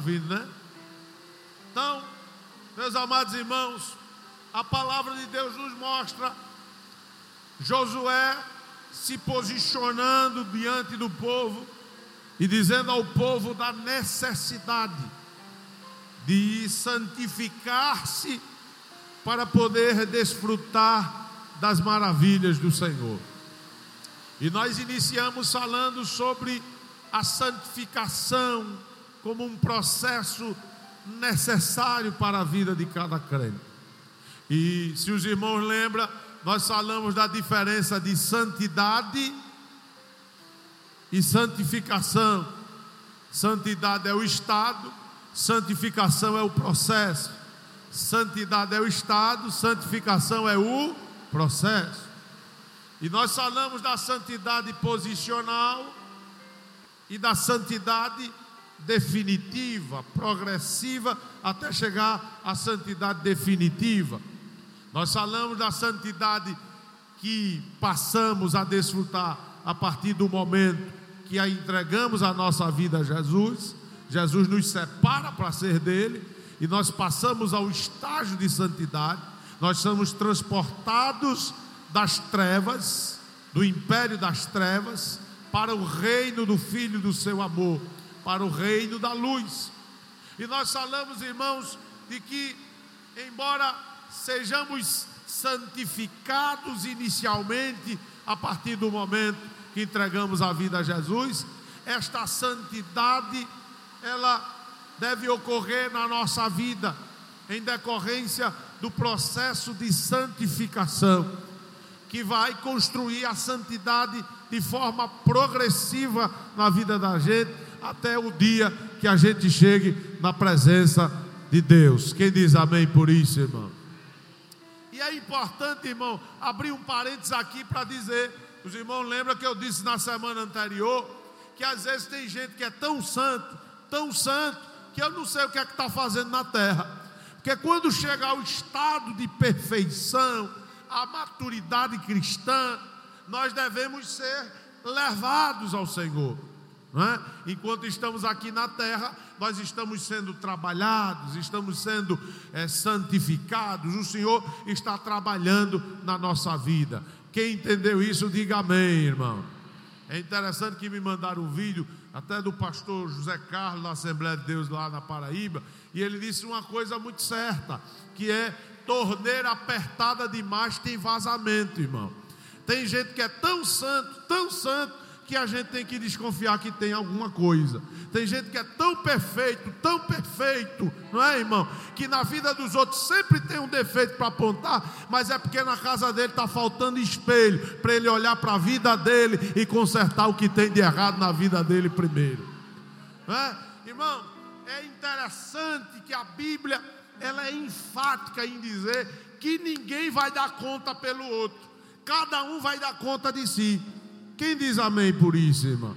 ouvindo, né? Então, meus amados irmãos, a palavra de Deus nos mostra Josué se posicionando diante do povo e dizendo ao povo da necessidade de santificar-se para poder desfrutar das maravilhas do Senhor. E nós iniciamos falando sobre a santificação como um processo necessário para a vida de cada crente. E se os irmãos lembram, nós falamos da diferença de santidade e santificação. Santidade é o estado, santificação é o processo. Santidade é o estado, santificação é o processo. E nós falamos da santidade posicional e da santidade definitiva, progressiva, até chegar à santidade definitiva. Nós falamos da santidade que passamos a desfrutar a partir do momento que a entregamos a nossa vida a Jesus. Jesus nos separa para ser dele e nós passamos ao estágio de santidade. Nós somos transportados das trevas, do império das trevas, para o reino do Filho do seu amor, para o reino da luz. E nós falamos, irmãos, de que, embora sejamos santificados inicialmente, a partir do momento que entregamos a vida a Jesus, esta santidade, ela deve ocorrer na nossa vida, em decorrência do processo de santificação, que vai construir a santidade de forma progressiva na vida da gente, até o dia que a gente chegue na presença de Deus. Quem diz amém por isso, irmão? E é importante, irmão, abrir um parênteses aqui para dizer: os irmãos lembram que eu disse na semana anterior, que às vezes tem gente que é tão santo, tão santo, que eu não sei o que é que está fazendo na terra. Porque quando chega ao estado de perfeição, a maturidade cristã, nós devemos ser levados ao Senhor. É? Enquanto estamos aqui na terra, nós estamos sendo trabalhados, estamos sendo é, santificados, o Senhor está trabalhando na nossa vida. Quem entendeu isso, diga amém, irmão. É interessante que me mandaram um vídeo até do pastor José Carlos da Assembleia de Deus lá na Paraíba, e ele disse uma coisa muito certa, que é torneira apertada demais tem vazamento, irmão. Tem gente que é tão santo, tão santo, que a gente tem que desconfiar que tem alguma coisa. Tem gente que é tão perfeito, tão perfeito, não é, irmão? Que na vida dos outros sempre tem um defeito para apontar, mas é porque na casa dele está faltando espelho para ele olhar para a vida dele e consertar o que tem de errado na vida dele primeiro. Não é? Irmão, é interessante que a Bíblia ela é enfática em dizer que ninguém vai dar conta pelo outro. Cada um vai dar conta de si. Quem diz amém por isso, irmão?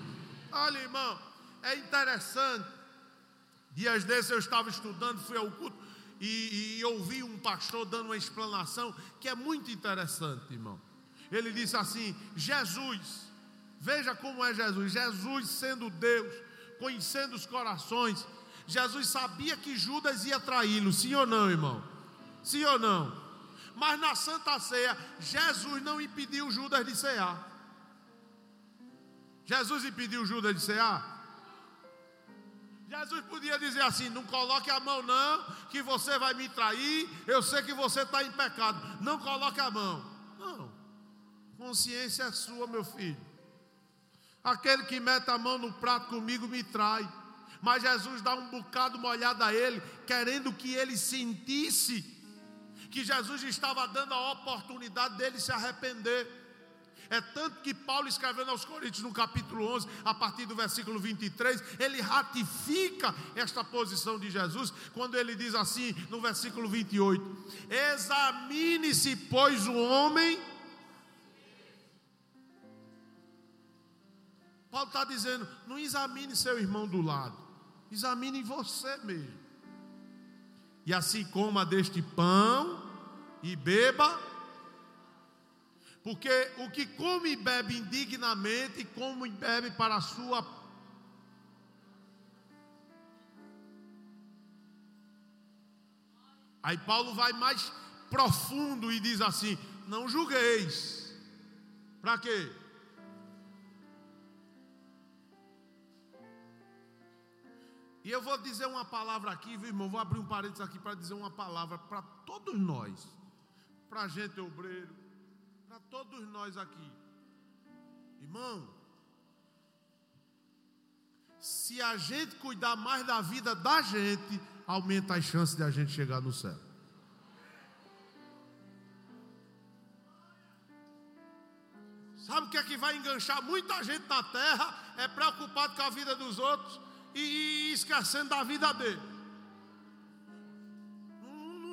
Olha, irmão, é interessante. Dias desses eu estava estudando, fui ao culto e, e ouvi um pastor dando uma explanação que é muito interessante, irmão. Ele disse assim: Jesus, veja como é Jesus. Jesus sendo Deus, conhecendo os corações, Jesus sabia que Judas ia traí-lo, sim ou não, irmão? Sim ou não? Mas na Santa Ceia, Jesus não impediu Judas de cear. Jesus impediu Judas de cear? Jesus podia dizer assim: não coloque a mão, não, que você vai me trair. Eu sei que você está em pecado. Não coloque a mão. Não, consciência é sua, meu filho. Aquele que mete a mão no prato comigo me trai. Mas Jesus dá um bocado molhado a ele, querendo que ele sentisse que Jesus estava dando a oportunidade dele se arrepender. É tanto que Paulo escrevendo aos Coríntios no capítulo 11, a partir do versículo 23, ele ratifica esta posição de Jesus, quando ele diz assim, no versículo 28: Examine-se, pois, o homem. Paulo está dizendo: não examine seu irmão do lado, examine você mesmo. E assim coma deste pão e beba porque o que come e bebe indignamente, come e bebe para a sua. Aí Paulo vai mais profundo e diz assim: Não julgueis. Para quê? E eu vou dizer uma palavra aqui, viu, irmão? Vou abrir um parênteses aqui para dizer uma palavra para todos nós, para a gente obreiro, todos nós aqui. Irmão, se a gente cuidar mais da vida da gente, aumenta as chances de a gente chegar no céu. Sabe o que é que vai enganchar muita gente na terra? É preocupado com a vida dos outros e, esquecendo da vida dele.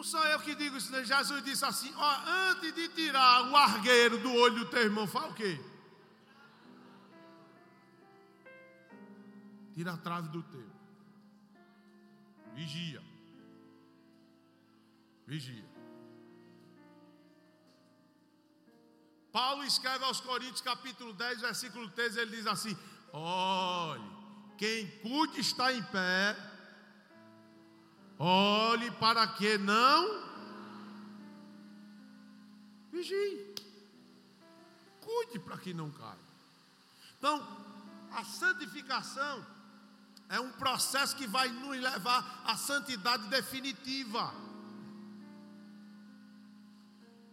Não sou eu que digo isso, né? Jesus disse assim: ó, antes de tirar o argueiro do olho do teu irmão, fala o quê? Tira a trave do teu. Vigia. Vigia. Paulo escreve aos Coríntios, capítulo 10, versículo 13, ele diz assim: Olhe, quem cuide está em pé, olhe para que não vigie, cuide para que não caia. Então, a santificação é um processo que vai nos levar à santidade definitiva.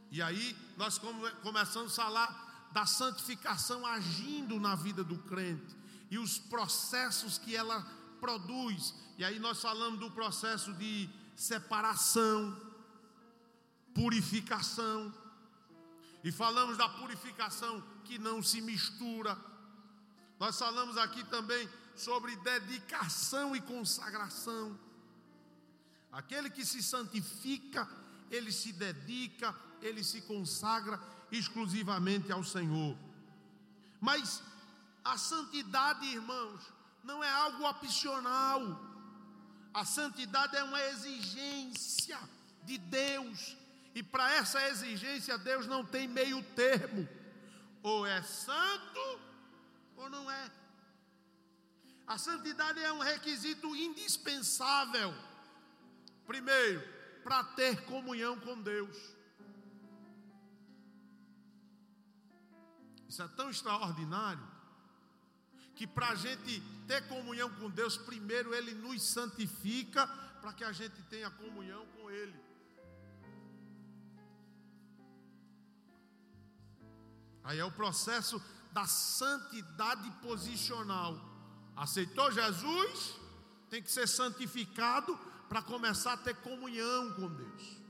E aí nós começamos a falar da santificação agindo na vida do crente e os processos que ela produz. E aí nós falamos do processo de separação, purificação. E falamos da purificação que não se mistura. Nós falamos aqui também sobre dedicação e consagração. Aquele que se santifica, ele se dedica, ele se consagra exclusivamente ao Senhor. Mas a santidade, irmãos, não é algo opcional. A santidade é uma exigência de Deus. E para essa exigência, Deus não tem meio termo. Ou é santo ou não é. A santidade é um requisito indispensável. Primeiro, para ter comunhão com Deus. Isso é tão extraordinário que para a gente ter comunhão com Deus, primeiro Ele nos santifica para que a gente tenha comunhão com Ele. Aí é o processo da santidade posicional. Aceitou Jesus, tem que ser santificado para começar a ter comunhão com Deus.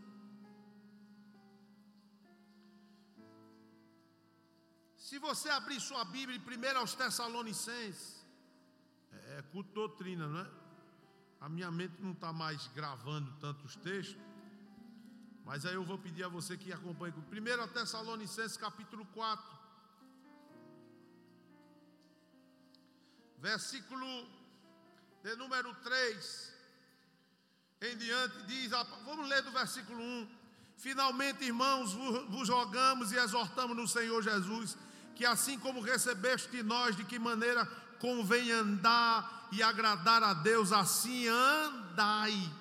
Se você abrir sua Bíblia primeiro aos Tessalonicenses, é, é culto doutrina, não é? A minha mente não está mais gravando tantos textos, mas aí eu vou pedir a você que acompanhe. Primeiro a Tessalonicenses capítulo 4, versículo de número 3 em diante, diz, vamos ler do versículo 1. Finalmente, irmãos, vos rogamos e exortamos no Senhor Jesus que assim como recebeste de nós, de que maneira convém andar e agradar a Deus, assim andai,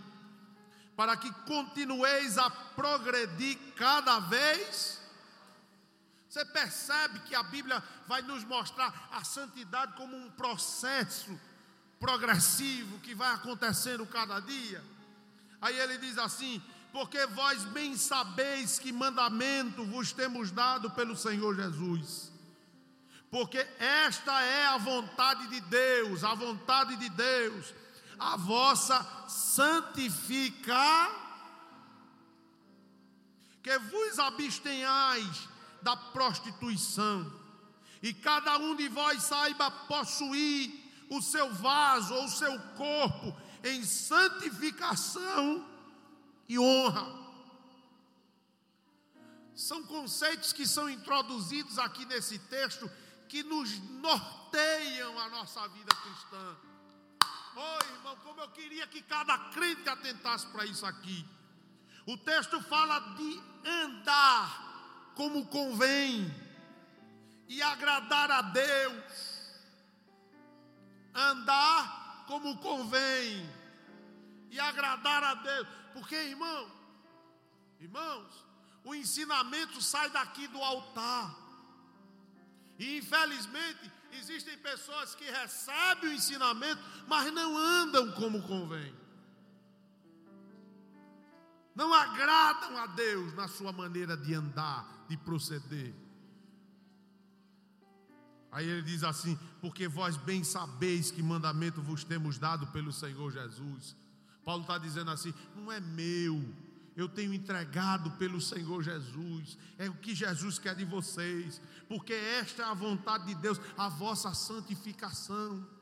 para que continueis a progredir cada vez. Você percebe que a Bíblia vai nos mostrar a santidade como um processo progressivo que vai acontecendo cada dia. Aí ele diz assim: porque vós bem sabeis que mandamento vos temos dado pelo Senhor Jesus porque esta é a vontade de Deus, a vontade de Deus, a vossa santificar, que vos abstenhais da prostituição, e cada um de vós saiba possuir o seu vaso ou o seu corpo em santificação e honra. São conceitos que são introduzidos aqui nesse texto que nos norteiam a nossa vida cristã. Oh, irmão, como eu queria que cada crente atentasse para isso aqui. O texto fala de andar como convém e agradar a Deus. Andar como convém e agradar a Deus. Porque, irmão, Irmãos, o ensinamento sai daqui do altar. E infelizmente existem pessoas que recebem o ensinamento, mas não andam como convém. Não agradam a Deus na sua maneira de andar, de proceder. Aí ele diz assim: Porque vós bem sabeis que mandamento vos temos dado pelo Senhor Jesus. Paulo está dizendo assim: Não é meu, eu tenho entregado pelo Senhor Jesus, é o que Jesus quer de vocês, porque esta é a vontade de Deus, a vossa santificação.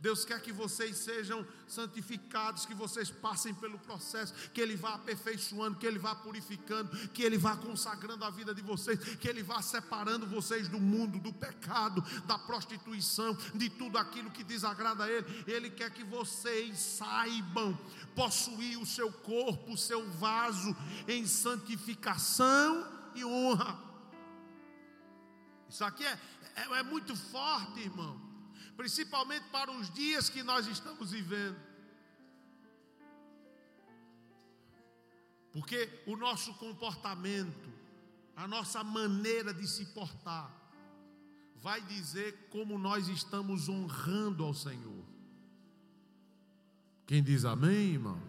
Deus quer que vocês sejam santificados, que vocês passem pelo processo, que Ele vá aperfeiçoando, que Ele vá purificando, que Ele vá consagrando a vida de vocês, que Ele vá separando vocês do mundo, do pecado, da prostituição, de tudo aquilo que desagrada a Ele. Ele quer que vocês saibam possuir o seu corpo, o seu vaso em santificação e honra. Isso aqui é, é, é muito forte, irmão principalmente para os dias que nós estamos vivendo. Porque o nosso comportamento, a nossa maneira de se portar, vai dizer como nós estamos honrando ao Senhor. Quem diz amém, irmão?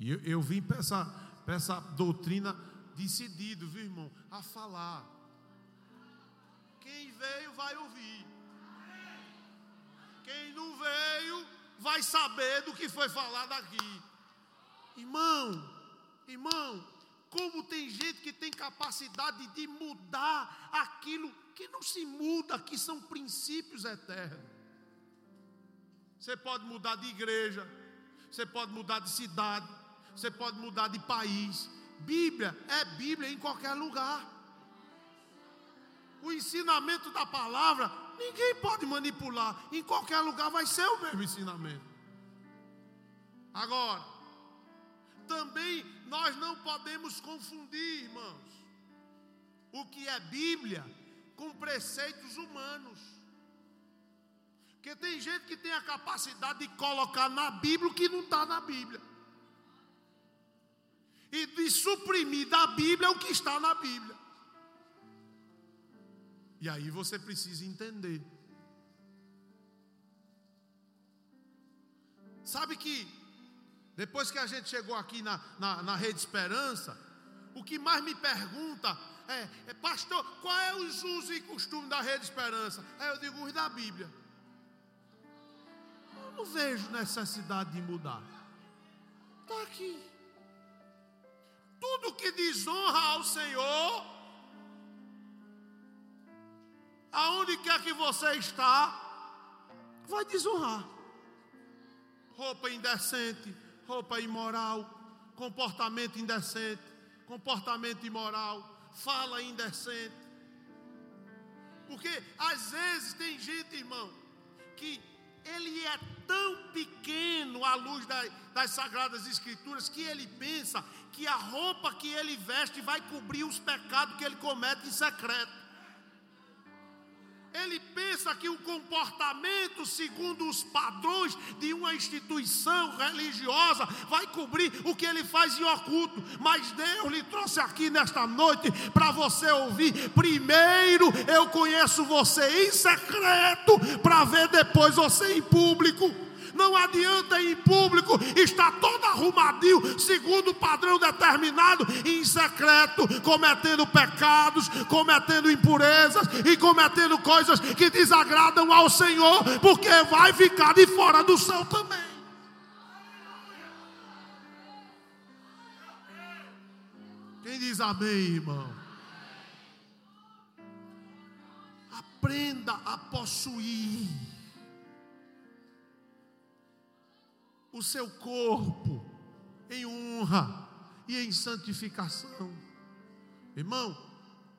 E eu, eu vim para essa, para essa doutrina decidido, viu, irmão, a falar. Quem veio vai ouvir. Quem não veio vai saber do que foi falado aqui. Irmão, irmão, como tem gente que tem capacidade de mudar aquilo que não se muda, que são princípios eternos. Você pode mudar de igreja, você pode mudar de cidade, você pode mudar de país. Bíblia é Bíblia em qualquer lugar. O ensinamento da palavra Ninguém pode manipular. Em qualquer lugar vai ser o mesmo ensinamento. Agora, também nós não podemos confundir, irmãos, o que é Bíblia com preceitos humanos. Porque tem gente que tem a capacidade de colocar na Bíblia o que não está na Bíblia. E de suprimir da Bíblia o que está na Bíblia. E aí você precisa entender. Sabe que, depois que a gente chegou aqui na, na, na Rede Esperança, o que mais me pergunta é, é, pastor, qual é os usos e costumes da Rede Esperança? Aí eu digo os da Bíblia. Eu não vejo necessidade de mudar. Está aqui. Tudo que desonra ao Senhor aonde quer que você está, vai desonrar. Roupa indecente, roupa imoral, comportamento indecente, comportamento imoral, fala indecente. Porque às vezes tem gente, irmão, que ele é tão pequeno à luz das, das Sagradas Escrituras que ele pensa que a roupa que ele veste vai cobrir os pecados que ele comete em secreto. Ele pensa que o comportamento segundo os padrões de uma instituição religiosa vai cobrir o que ele faz em oculto, mas Deus lhe trouxe aqui nesta noite para você ouvir. Primeiro eu conheço você em secreto, para ver depois você em público. Não adianta ir em público, está todo arrumadinho, segundo o padrão determinado, em secreto, cometendo pecados, cometendo impurezas e cometendo coisas que desagradam ao Senhor, porque vai ficar de fora do céu também. Quem diz amém, irmão? Aprenda a possuir o seu corpo em honra e em santificação. Irmão,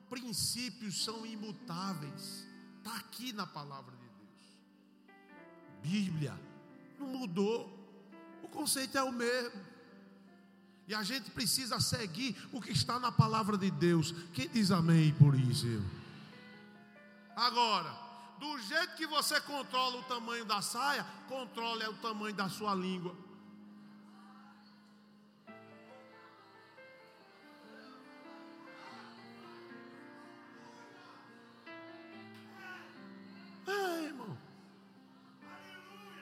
princípios são imutáveis. Está aqui na palavra de Deus. Bíblia não mudou. O conceito é o mesmo. E a gente precisa seguir o que está na palavra de Deus. Quem diz amém por isso? Agora, do jeito que você controla o tamanho da saia, controle o tamanho da sua língua. É, irmão.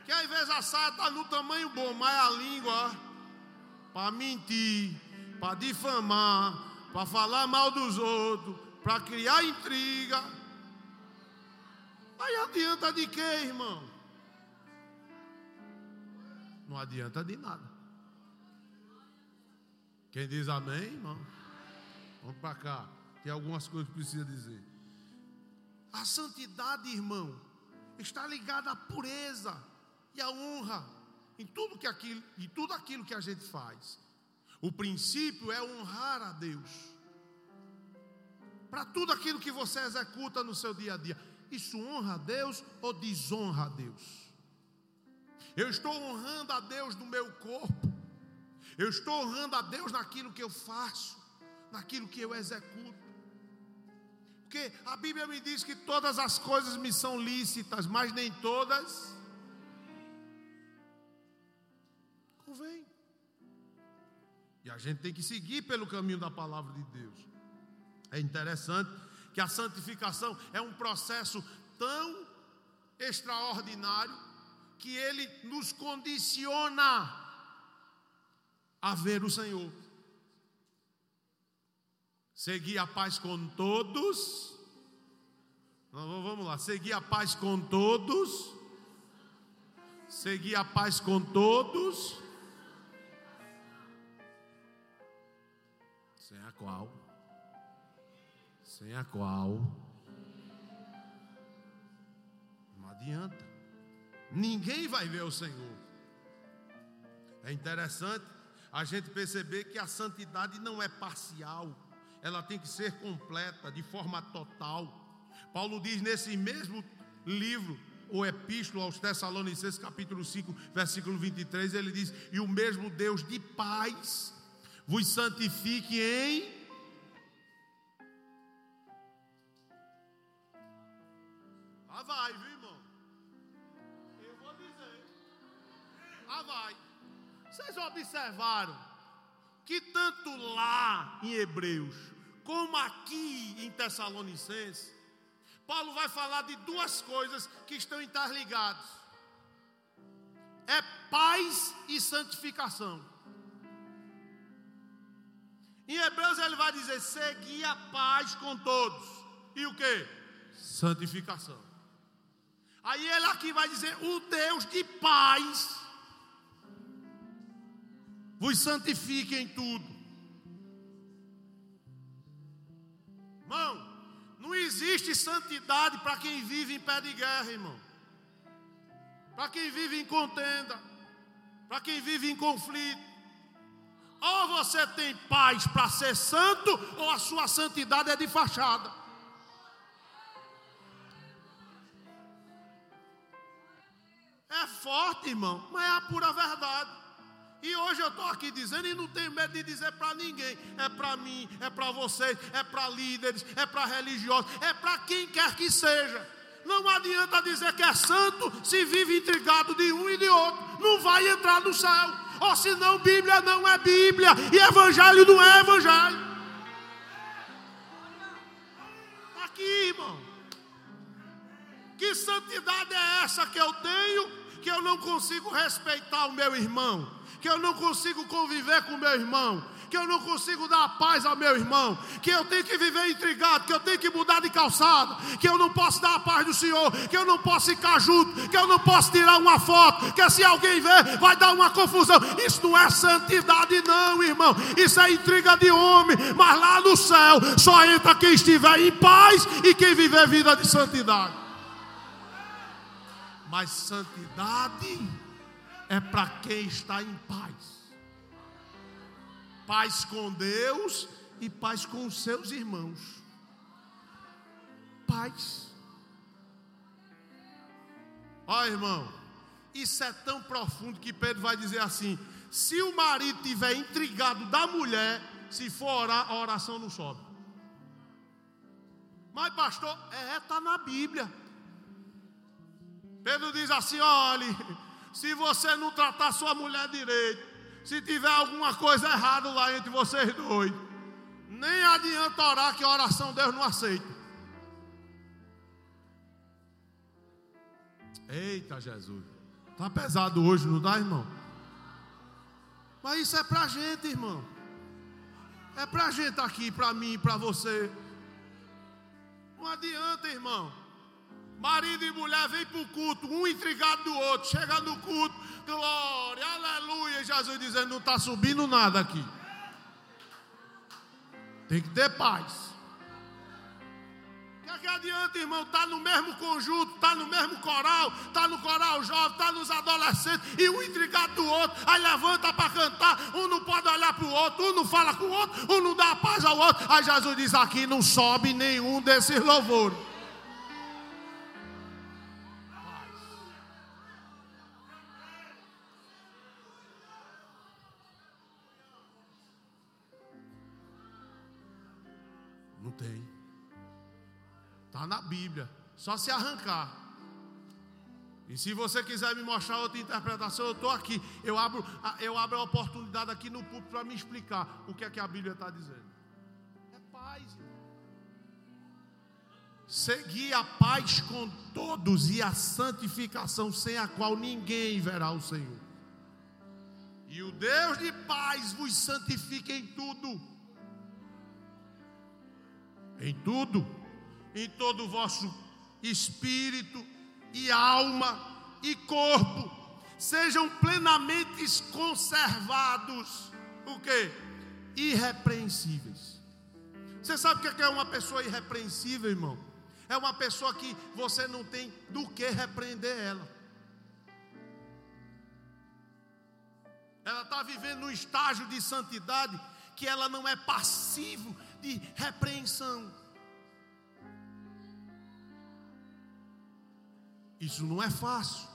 Que às vezes a saia está no tamanho bom, mas a língua, para mentir, para difamar, para falar mal dos outros, para criar intriga. Aí adianta de quê, irmão? Não adianta de nada. Quem diz amém, irmão? Vamos para cá. Tem algumas coisas que precisa dizer. A santidade, irmão, está ligada à pureza e à honra em tudo que aquilo, em tudo aquilo que a gente faz. O princípio é honrar a Deus. Para tudo aquilo que você executa no seu dia a dia, isso honra a Deus ou desonra a Deus? Eu estou honrando a Deus no meu corpo. Eu estou honrando a Deus naquilo que eu faço, naquilo que eu executo. Porque a Bíblia me diz que todas as coisas me são lícitas, mas nem todas convém. E a gente tem que seguir pelo caminho da palavra de Deus. É interessante que a santificação é um processo tão extraordinário que ele nos condiciona a ver o Senhor. Seguir a paz com todos. Vamos lá, seguir a paz com todos. Seguir a paz com todos. Sem a qual. Sem a qual. Não adianta. Ninguém vai ver o Senhor. É interessante a gente perceber que a santidade não é parcial ela tem que ser completa, de forma total. Paulo diz nesse mesmo livro, o Epístola aos Tessalonicenses, capítulo 5, versículo 23, ele diz: E o mesmo Deus de paz vos santifique em. Vai, viu, irmão? Eu vou dizer. Ah, vai. Vocês observaram que tanto lá em Hebreus como aqui em Tessalonicenses, Paulo vai falar de duas coisas que estão interligadas: é paz e santificação. Em Hebreus ele vai dizer: seguir a paz com todos. E o que? Santificação. Aí ele aqui vai dizer: o Deus de paz vos santifique em tudo Irmão, não existe santidade para quem vive em pé de guerra, irmão. Para quem vive em contenda, para quem vive em conflito. Ou você tem paz para ser santo, ou a sua santidade é de fachada. É forte, irmão, mas é a pura verdade. E hoje eu estou aqui dizendo e não tenho medo de dizer para ninguém. É para mim, é para vocês, é para líderes, é para religiosos, é para quem quer que seja. Não adianta dizer que é santo se vive intrigado de um e de outro. Não vai entrar no céu. Ou senão Bíblia não é Bíblia e Evangelho não é Evangelho. Aqui, irmão. Que santidade é essa que eu tenho que eu não consigo respeitar o meu irmão? que eu não consigo conviver com meu irmão, que eu não consigo dar paz ao meu irmão, que eu tenho que viver intrigado, que eu tenho que mudar de calçada, que eu não posso dar a paz do Senhor, que eu não posso ficar junto, que eu não posso tirar uma foto, que se alguém ver vai dar uma confusão. Isso não é santidade, não, irmão. Isso é intriga de homem, mas lá no céu só entra quem estiver em paz e quem viver vida de santidade. Mas santidade é para quem está em paz. Paz com Deus e paz com os seus irmãos. Paz. Ó irmão, isso é tão profundo que Pedro vai dizer assim: se o marido tiver intrigado da mulher, se for orar, a oração não sobe. Mas, pastor, é, está na Bíblia. Pedro diz assim: olhe, se você não tratar sua mulher direito, se tiver alguma coisa errada lá entre vocês dois, nem adianta orar que a oração Deus não aceita. Eita Jesus. Está pesado hoje, não dá, irmão? Mas isso é para a gente, irmão. É para a gente aqui, para mim, para você. Não adianta, irmão. Marido e mulher vêm para o culto, um intrigado do outro. Chega no culto, glória, aleluia. Jesus dizendo: não está subindo nada aqui. Tem que ter paz. O que, é que adianta, irmão? Está no mesmo conjunto, está no mesmo coral, está no coral jovem, está nos adolescentes, e um intrigado do outro, aí levanta para cantar, um não pode olhar para o outro, um não fala com o outro, um não dá paz ao outro. Aí Jesus diz: aqui não sobe nenhum desses louvores. Na Bíblia. Só se arrancar. E se você quiser me mostrar outra interpretação, eu estou aqui. Eu abro, eu abro a oportunidade aqui no púlpito para me explicar o que é que a Bíblia está dizendo. É paz. Seguir a paz com todos e a santificação, sem a qual ninguém verá o Senhor. E o Deus de paz vos santifique em tudo em tudo, em todo o vosso espírito e alma e corpo, sejam plenamente conservados, o que? Irrepreensíveis. Você sabe o que é uma pessoa irrepreensível, irmão? É uma pessoa que você não tem do que repreender ela. Ela está vivendo um estágio de santidade que ela não é passivo de repreensão. Isso não é fácil.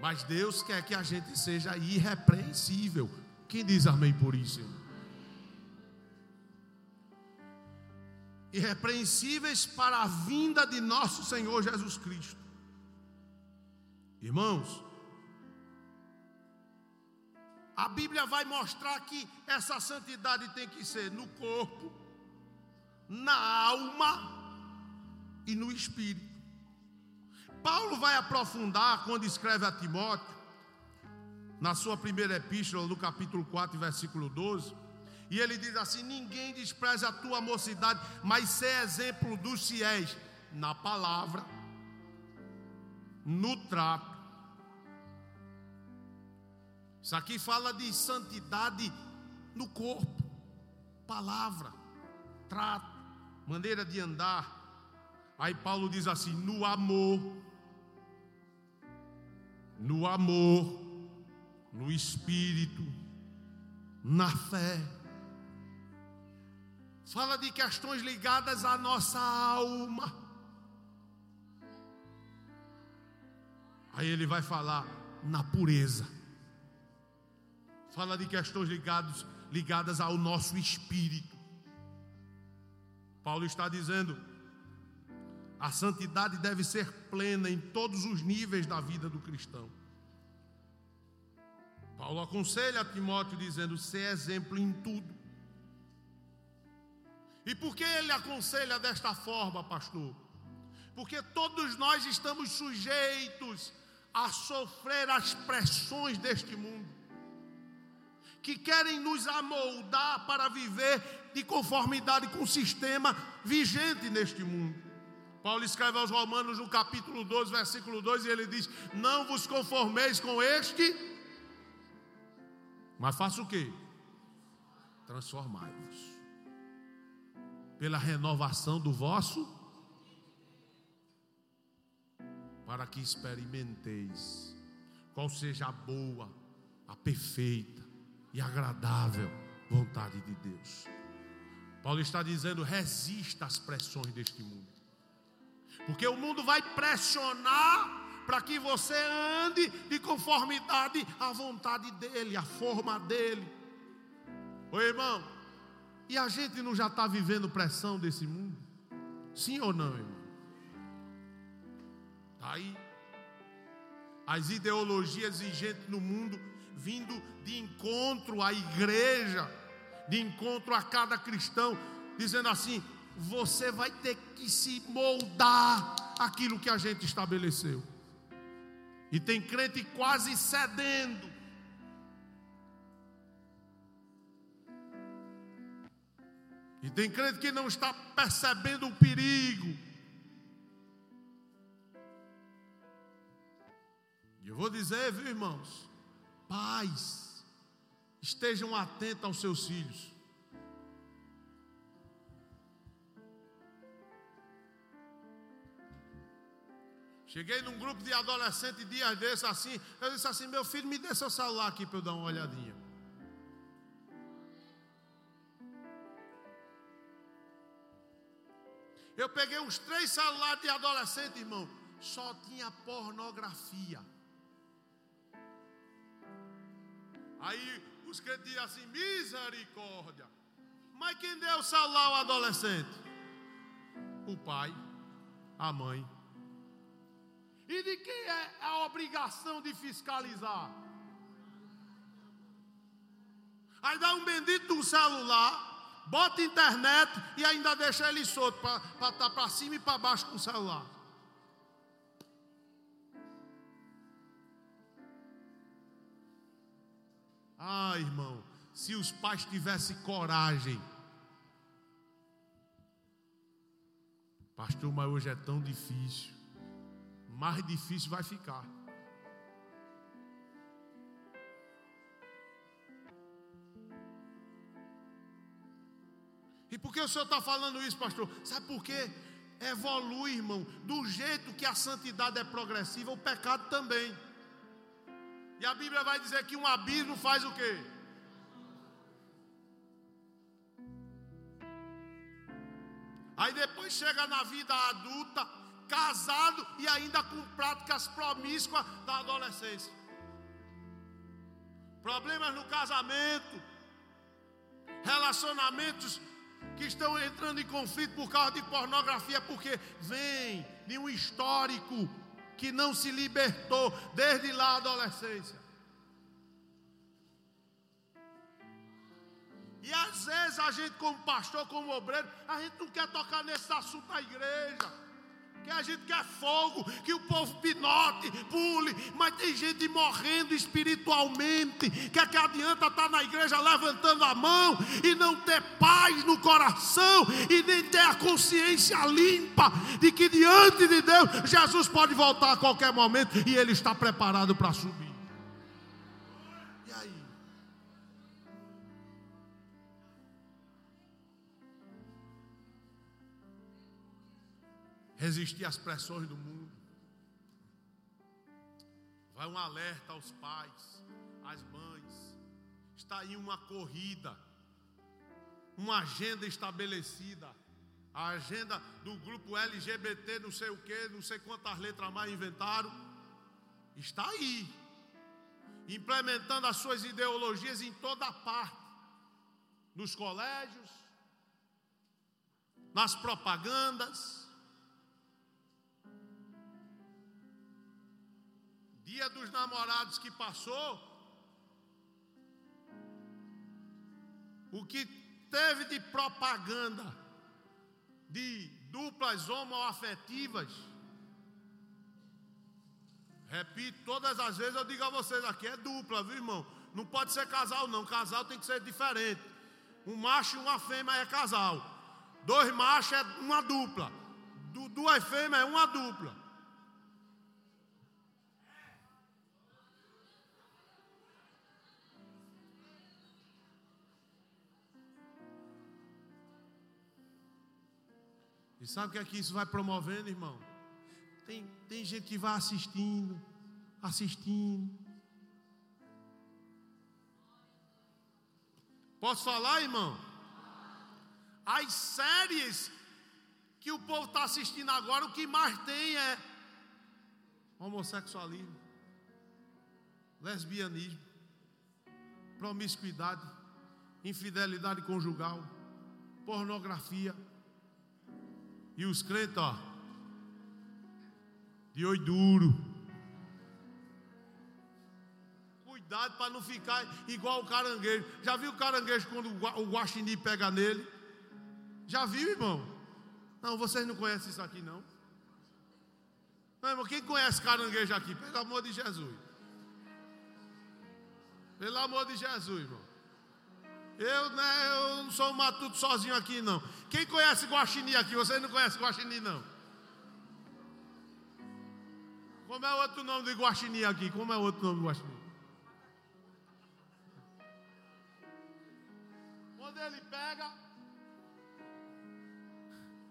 Mas Deus quer que a gente seja irrepreensível. Quem diz amém por isso? Irrepreensíveis para a vinda de nosso Senhor Jesus Cristo. Irmãos, a Bíblia vai mostrar que essa santidade tem que ser no corpo, na alma e no espírito. Paulo vai aprofundar quando escreve a Timóteo, na sua primeira epístola, no capítulo 4, versículo 12, e ele diz assim: Ninguém despreza a tua mocidade, mas sê exemplo dos fiéis na palavra, no trato isso aqui fala de santidade no corpo, palavra, trato, maneira de andar. Aí Paulo diz assim: no amor, no amor, no espírito, na fé. Fala de questões ligadas à nossa alma. Aí ele vai falar na pureza fala de questões ligadas, ligadas ao nosso espírito. Paulo está dizendo: a santidade deve ser plena em todos os níveis da vida do cristão. Paulo aconselha a Timóteo dizendo: ser exemplo em tudo. E por que ele aconselha desta forma, pastor? Porque todos nós estamos sujeitos a sofrer as pressões deste mundo que querem nos amoldar para viver de conformidade com o sistema vigente neste mundo. Paulo escreve aos Romanos no capítulo 12, versículo 2, e ele diz: Não vos conformeis com este, mas faça o que? Transformai-vos pela renovação do vosso, para que experimenteis qual seja a boa, a perfeita e agradável vontade de Deus. Paulo está dizendo: resista às pressões deste mundo, porque o mundo vai pressionar para que você ande de conformidade à vontade dEle, à forma dEle. Oi, irmão, e a gente não já está vivendo pressão desse mundo? Sim ou não, irmão? Está aí. As ideologias exigentes no mundo vindo de encontro à igreja, de encontro a cada cristão, dizendo assim: você vai ter que se moldar aquilo que a gente estabeleceu. E tem crente quase cedendo. E tem crente que não está percebendo o perigo. E eu vou dizer, viu, irmãos? Pais, estejam atentos aos seus filhos. Cheguei num grupo de adolescentes dias desses assim. Eu disse assim: meu filho, me dê seu celular aqui para eu dar uma olhadinha. Eu peguei uns três celulares de adolescente, irmão. Só tinha pornografia. Aí os crentes diziam assim: misericórdia. Mas quem deu o celular ao adolescente? O pai, a mãe. E de quem é a obrigação de fiscalizar? Aí dá um bendito celular, bota internet e ainda deixa ele solto para estar tá para cima e para baixo com o celular. Ah, irmão, se os pais tivessem coragem. Pastor, mas hoje é tão difícil mais difícil vai ficar. E por que o senhor está falando isso, pastor? Sabe por quê? Evolui, irmão. Do jeito que a santidade é progressiva, o pecado também. E a Bíblia vai dizer que um abismo faz o quê? Aí depois chega na vida adulta, casado e ainda com práticas promíscuas da adolescência. Problemas no casamento, relacionamentos que estão entrando em conflito por causa de pornografia, porque vem de um histórico que não se libertou desde lá a adolescência. E às vezes a gente, como pastor, como obreiro, a gente não quer tocar nesse assunto na igreja que a gente quer fogo, que o povo pinote, pule, mas tem gente morrendo espiritualmente. Que é que adianta estar na igreja levantando a mão e não ter paz no coração e nem ter a consciência limpa de que diante de Deus Jesus pode voltar a qualquer momento e Ele está preparado para subir. Resistir às pressões do mundo. Vai um alerta aos pais, às mães. Está aí uma corrida, uma agenda estabelecida. A agenda do grupo LGBT, não sei o que, não sei quantas letras mais inventaram. Está aí, implementando as suas ideologias em toda parte, nos colégios, nas propagandas dia dos namorados que passou, o que teve de propaganda de duplas homoafetivas, repito, todas as vezes eu digo a vocês aqui, é dupla, viu irmão? Não pode ser casal, não. Casal tem que ser diferente. Um macho e uma fêmea é casal. Dois machos é uma dupla. duas fêmeas é uma dupla. E sabe o que é que isso vai promovendo, irmão? Tem, tem gente que vai assistindo, assistindo. Posso falar, irmão? As séries que o povo está assistindo agora, o que mais tem é homossexualismo, lesbianismo, promiscuidade, infidelidade conjugal, pornografia. E os crentes, ó, de oi duro. Cuidado para não ficar igual o caranguejo. Já viu o caranguejo quando o guaxinim pega nele? Já viu, irmão? Não, vocês não conhecem isso aqui, não. Meu irmão, quem conhece caranguejo aqui? Pelo amor de Jesus. Pelo amor de Jesus, irmão. Eu, né, eu não sou um matuto sozinho aqui, não. Quem conhece guaxinim aqui? Você não conhece guaxinim, não? Como é o outro nome de guaxinim aqui? Como é o outro nome de guaxinim? Quando ele pega...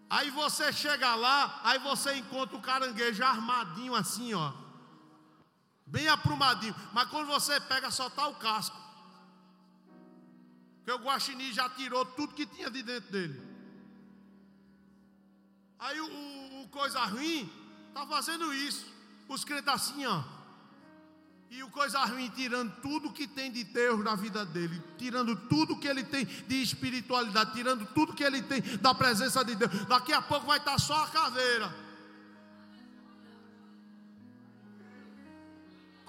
Aí você chega lá, aí você encontra o caranguejo armadinho assim, ó. Bem aprumadinho. Mas quando você pega, só está o casco. Porque o guaxinim já tirou tudo que tinha de dentro dele. Aí o, o, coisa ruim está fazendo isso. Os crentes assim, ó. E o coisa ruim tirando tudo que tem de Deus na vida dele, tirando tudo que ele tem de espiritualidade, tirando tudo que ele tem da presença de Deus. Daqui a pouco vai estar só a caveira.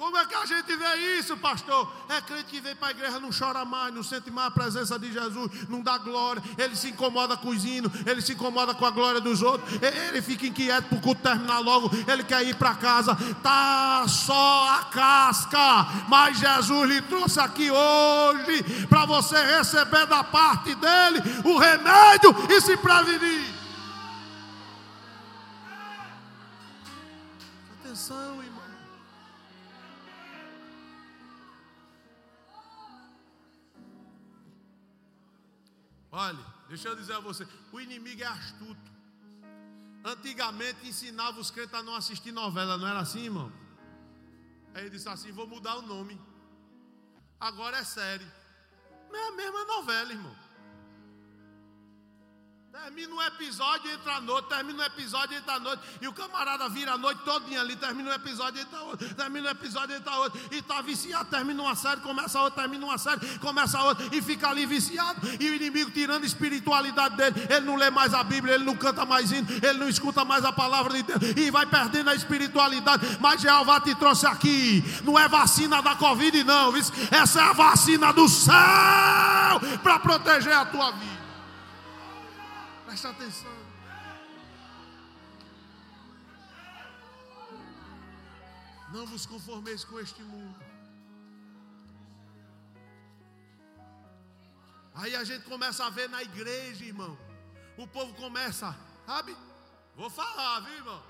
Como é que a gente vê isso, pastor? É crente que vem para a igreja, não chora mais, não sente mais a presença de Jesus, não dá glória, ele se incomoda com os hinos, ele se incomoda com a glória dos outros, ele fica inquieto para o culto terminar logo, ele quer ir para casa, tá só a casca, mas Jesus lhe trouxe aqui hoje para você receber da parte dele o remédio e se prevenir. Atenção, irmão. Olha, deixa eu dizer a você: o inimigo é astuto. Antigamente ensinava os crentes a não assistir novela, não era assim, irmão? Aí ele disse assim: vou mudar o nome. Agora é série. Não é a mesma novela, irmão. Termina um episódio, entra a noite, termina um episódio, entra a noite, e o camarada vira a noite todinha ali, termina um episódio, entra outro, termina um episódio, entra outro, e está viciado, termina uma série, começa outra, termina uma série, começa outra, e fica ali viciado, e o inimigo tirando a espiritualidade dele, ele não lê mais a Bíblia, ele não canta mais hino, ele não escuta mais a palavra de Deus, e vai perdendo a espiritualidade, mas Jeová te trouxe aqui, não é vacina da Covid não, essa é a vacina do céu, para proteger a tua vida. Presta atenção. Não vos conformeis com este mundo. Aí a gente começa a ver na igreja, irmão. O povo começa, sabe? Vou falar, viu, irmão?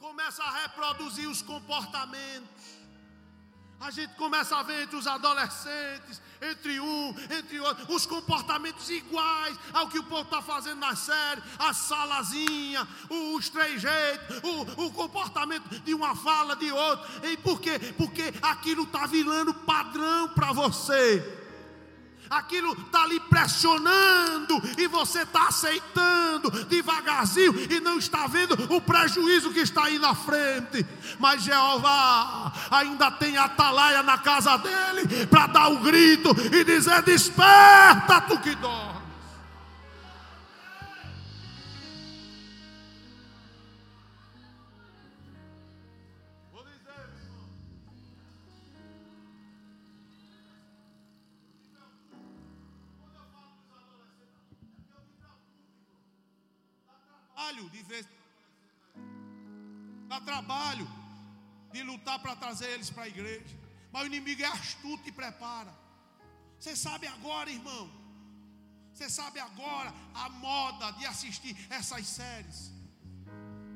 Começa a reproduzir os comportamentos. A gente começa a ver entre os adolescentes, entre um, entre outro, os comportamentos iguais ao que o povo está fazendo na série, a salazinha, os trejeitos, o, o comportamento de uma fala de outro. E por quê? Porque aquilo está virando padrão para você aquilo está lhe pressionando e você está aceitando devagarzinho e não está vendo o prejuízo que está aí na frente. Mas Jeová ainda tem atalaia na casa dele para dar o um grito e dizer: Desperta, tu que dormes. Trabalho de ver, dá trabalho de lutar para trazer eles para a igreja. Mas o inimigo é astuto e prepara. Você sabe agora, irmão. Você sabe agora a moda de assistir essas séries.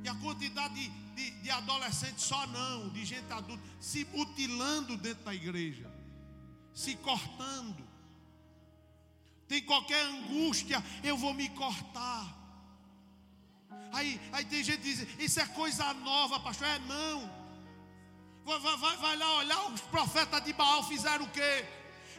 E a quantidade de, de, de adolescentes, só não, de gente adulta, se mutilando dentro da igreja, se cortando. Tem qualquer angústia, eu vou me cortar. Aí, aí tem gente que diz: Isso é coisa nova, pastor. É não. Vai, vai, vai lá olhar, os profetas de Baal fizeram o quê?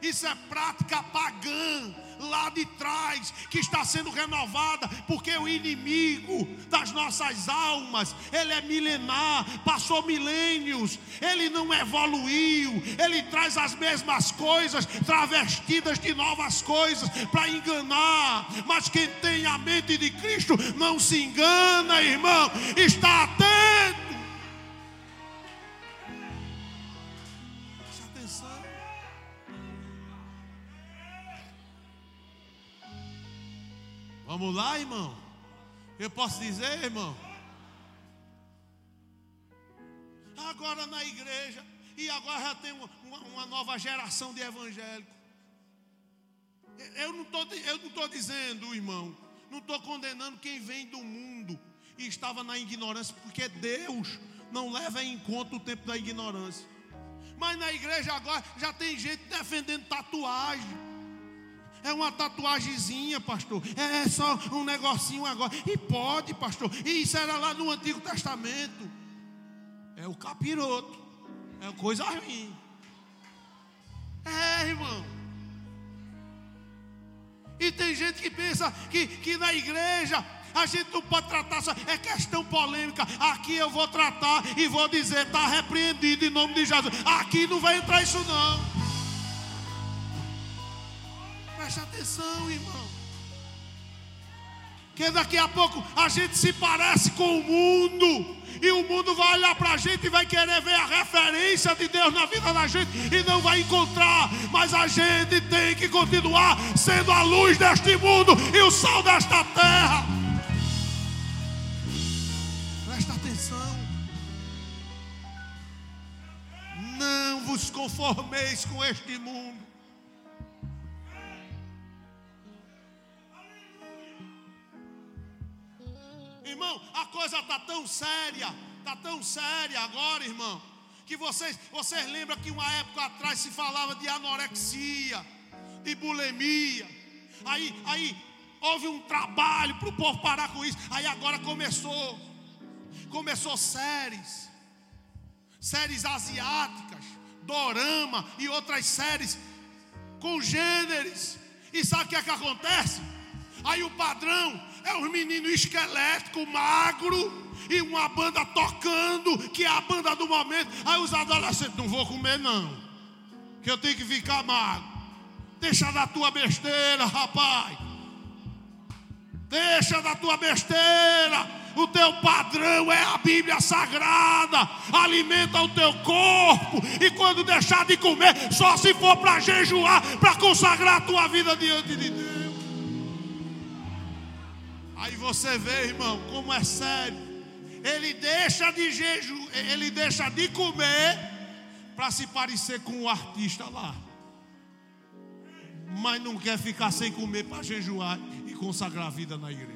Isso é prática pagã lá de trás que está sendo renovada, porque o inimigo das nossas almas, ele é milenar, passou milênios, ele não evoluiu, ele traz as mesmas coisas travestidas de novas coisas para enganar. Mas quem tem a mente de Cristo não se engana, irmão, está atento. Vamos lá, irmão? Eu posso dizer, irmão? Agora na igreja, e agora já tem uma, uma, nova geração de evangélicos. Eu não estou dizendo, irmão, não estou condenando quem vem do mundo e estava na ignorância, porque Deus não leva em conta o tempo da ignorância. Mas na igreja agora já tem gente defendendo tatuagem. É uma tatuagemzinha, pastor. É só um negocinho agora. E pode, pastor. E isso era lá no Antigo Testamento. É o capiroto. É coisa ruim. É, irmão. E tem gente que pensa que, que na igreja a gente não pode tratar é questão polêmica. Aqui eu vou tratar e vou dizer, está repreendido em nome de Jesus. Aqui não vai entrar isso não. Preste atenção, irmão. Que daqui a pouco a gente se parece com o mundo. E o mundo vai olhar para a gente e vai querer ver a referência de Deus na vida da gente e não vai encontrar. Mas a gente tem que continuar sendo a luz deste mundo e o sal desta terra. Presta atenção. Não vos conformeis com este mundo Irmão, a coisa está tão séria, está tão séria agora, irmão, que vocês, vocês lembram que uma época atrás se falava de anorexia, de bulimia. Aí, aí houve um trabalho para o povo parar com isso. Aí agora começou, começou séries, séries asiáticas, dorama e outras séries com gêneros. E sabe o que é que acontece? Aí o padrão é os meninos esqueléticos, magro, e uma banda tocando, que é a banda do momento. Aí os adolescentes, não vou comer não, que eu tenho que ficar magro. Deixa da tua besteira, rapaz. Deixa da tua besteira. O teu padrão é a Bíblia Sagrada. Alimenta o teu corpo. E quando deixar de comer, só se for para jejuar, para consagrar a tua vida diante de Deus. Aí você vê, irmão, como é sério. Ele deixa de jejum, ele deixa de comer para se parecer com o artista lá. Mas não quer ficar sem comer para jejuar e consagrar a vida na igreja.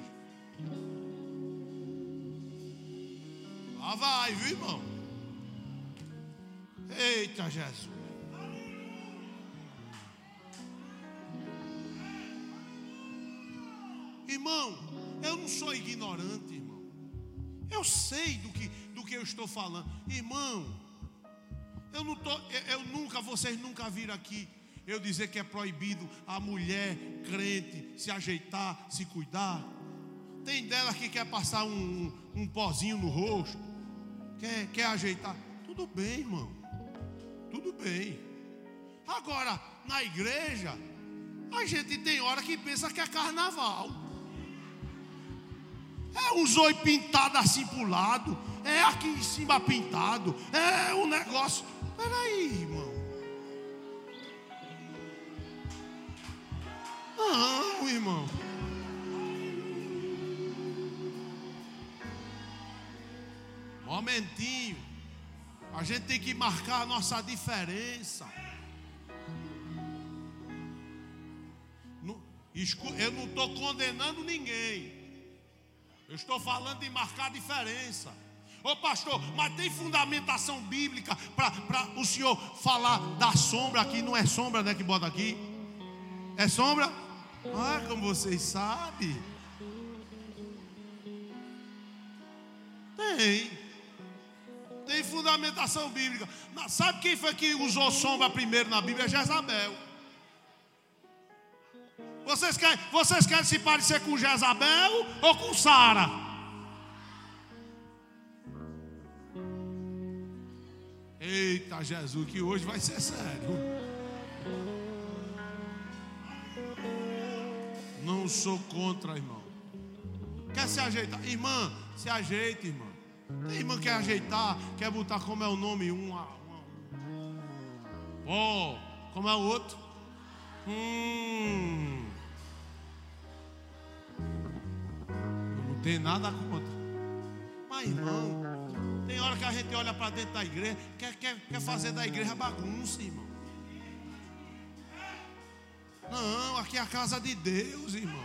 Lá vai, viu, irmão? Eita, Jesus. Irmão, eu não sou ignorante, irmão. Eu sei do que, do que eu estou falando. Irmão, eu, não tô, eu, eu nunca, vocês nunca viram aqui eu dizer que é proibido a mulher crente se ajeitar, se cuidar. Tem dela que quer passar um, um, pozinho no rosto, quer, quer ajeitar. Tudo bem, irmão. Tudo bem. Agora, na igreja, a gente tem hora que pensa que é carnaval. É um zóio pintado assim para o lado. É aqui em cima pintado. É um negócio. Peraí, irmão. Não, irmão. Momentinho. A gente tem que marcar a nossa diferença. Eu não estou condenando ninguém. Eu estou falando de marcar diferença. Ô pastor, mas tem fundamentação bíblica para o senhor falar da sombra aqui? Não é sombra, né? Que bota aqui? É sombra? Ah, como vocês sabem. Tem. Tem fundamentação bíblica. Sabe quem foi que usou sombra primeiro na Bíblia? É Jezabel. Vocês querem, vocês querem se parecer com Jezabel ou com Sara? Eita Jesus, que hoje vai ser sério. Não sou contra, irmão. Quer se ajeitar? Irmã, se ajeite, irmã. Tem irmã que quer ajeitar, quer botar como é o nome um. Oh, como é o outro? Hum. Tem nada contra. Mas, irmão, Tem hora que a gente olha para dentro da igreja, quer, quer, quer fazer da igreja bagunça, irmão. Não, aqui é a casa de Deus, irmão.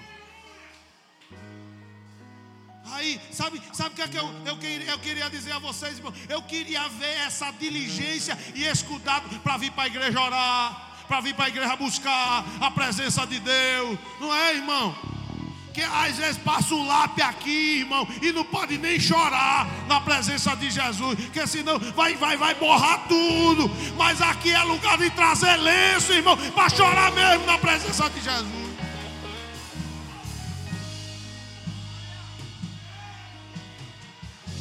Aí, sabe, sabe o que, é que eu, eu, queria, eu queria dizer a vocês, irmão? Eu queria ver essa diligência e esse cuidado para vir para a igreja orar, para vir para a igreja buscar a presença de Deus, não é, irmão? Que às vezes passa o lápis aqui, irmão, e não pode nem chorar na presença de Jesus, porque senão vai, vai, vai borrar tudo. Mas aqui é lugar de trazer lenço, irmão, para chorar mesmo na presença de Jesus.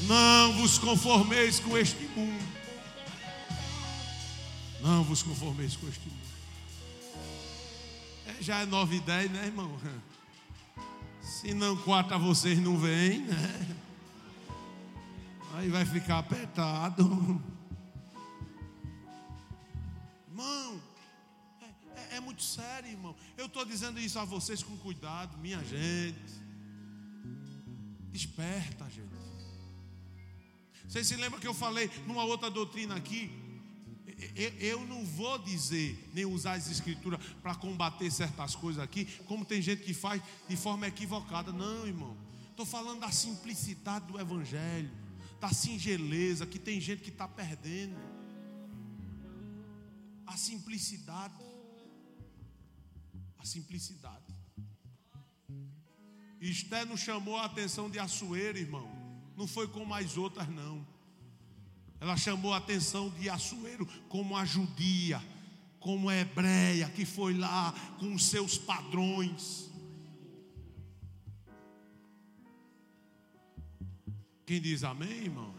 Não vos conformeis com este mundo. Não vos conformeis com este mundo. É, já é nove e dez, né, irmão? Se não quatro vocês não vêm, né? Aí vai ficar apertado. Irmão, é, é, é muito sério, irmão. Eu estou dizendo isso a vocês com cuidado, minha gente. Desperta, gente. Vocês se lembram que eu falei numa outra doutrina aqui? Eu não vou dizer, nem usar as escrituras para combater certas coisas aqui, como tem gente que faz de forma equivocada. Não, irmão. Estou falando da simplicidade do Evangelho, da singeleza, que tem gente que está perdendo. A simplicidade. A simplicidade. Esté nos chamou a atenção de Açoeira, irmão. Não foi como as outras, não. Ela chamou a atenção de Assuero como a judia, como a hebreia, que foi lá com os seus padrões. Quem diz amém, irmão?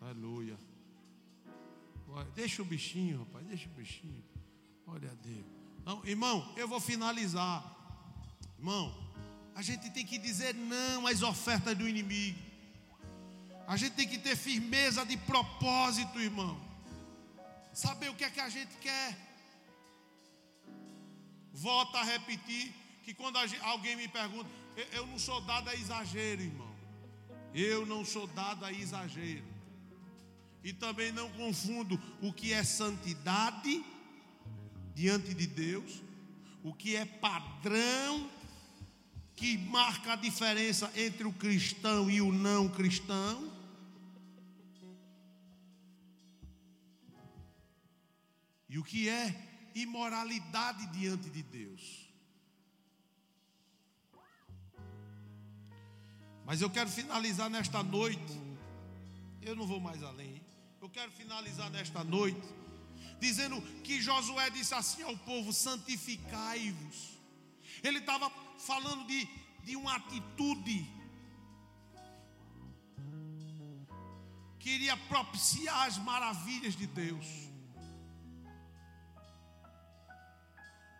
Aleluia. Deixa o bichinho, rapaz, deixa o bichinho. Olha a Deus. Não, irmão, eu vou finalizar. Irmão, a gente tem que dizer não às ofertas do inimigo. A gente tem que ter firmeza de propósito, irmão. Saber o que é que a gente quer. Volta a repetir que quando gente, alguém me pergunta, eu, eu não sou dado a exagero, irmão. Eu não sou dado a exagero. E também não confundo o que é santidade diante de Deus, o que é padrão que marca a diferença entre o cristão e o não cristão. E o que é imoralidade diante de Deus. Mas eu quero finalizar nesta noite. Eu não vou mais além. Eu quero finalizar nesta noite dizendo que Josué disse assim ao povo: santificai-vos. Ele estava falando de, de uma atitude que iria propiciar as maravilhas de Deus.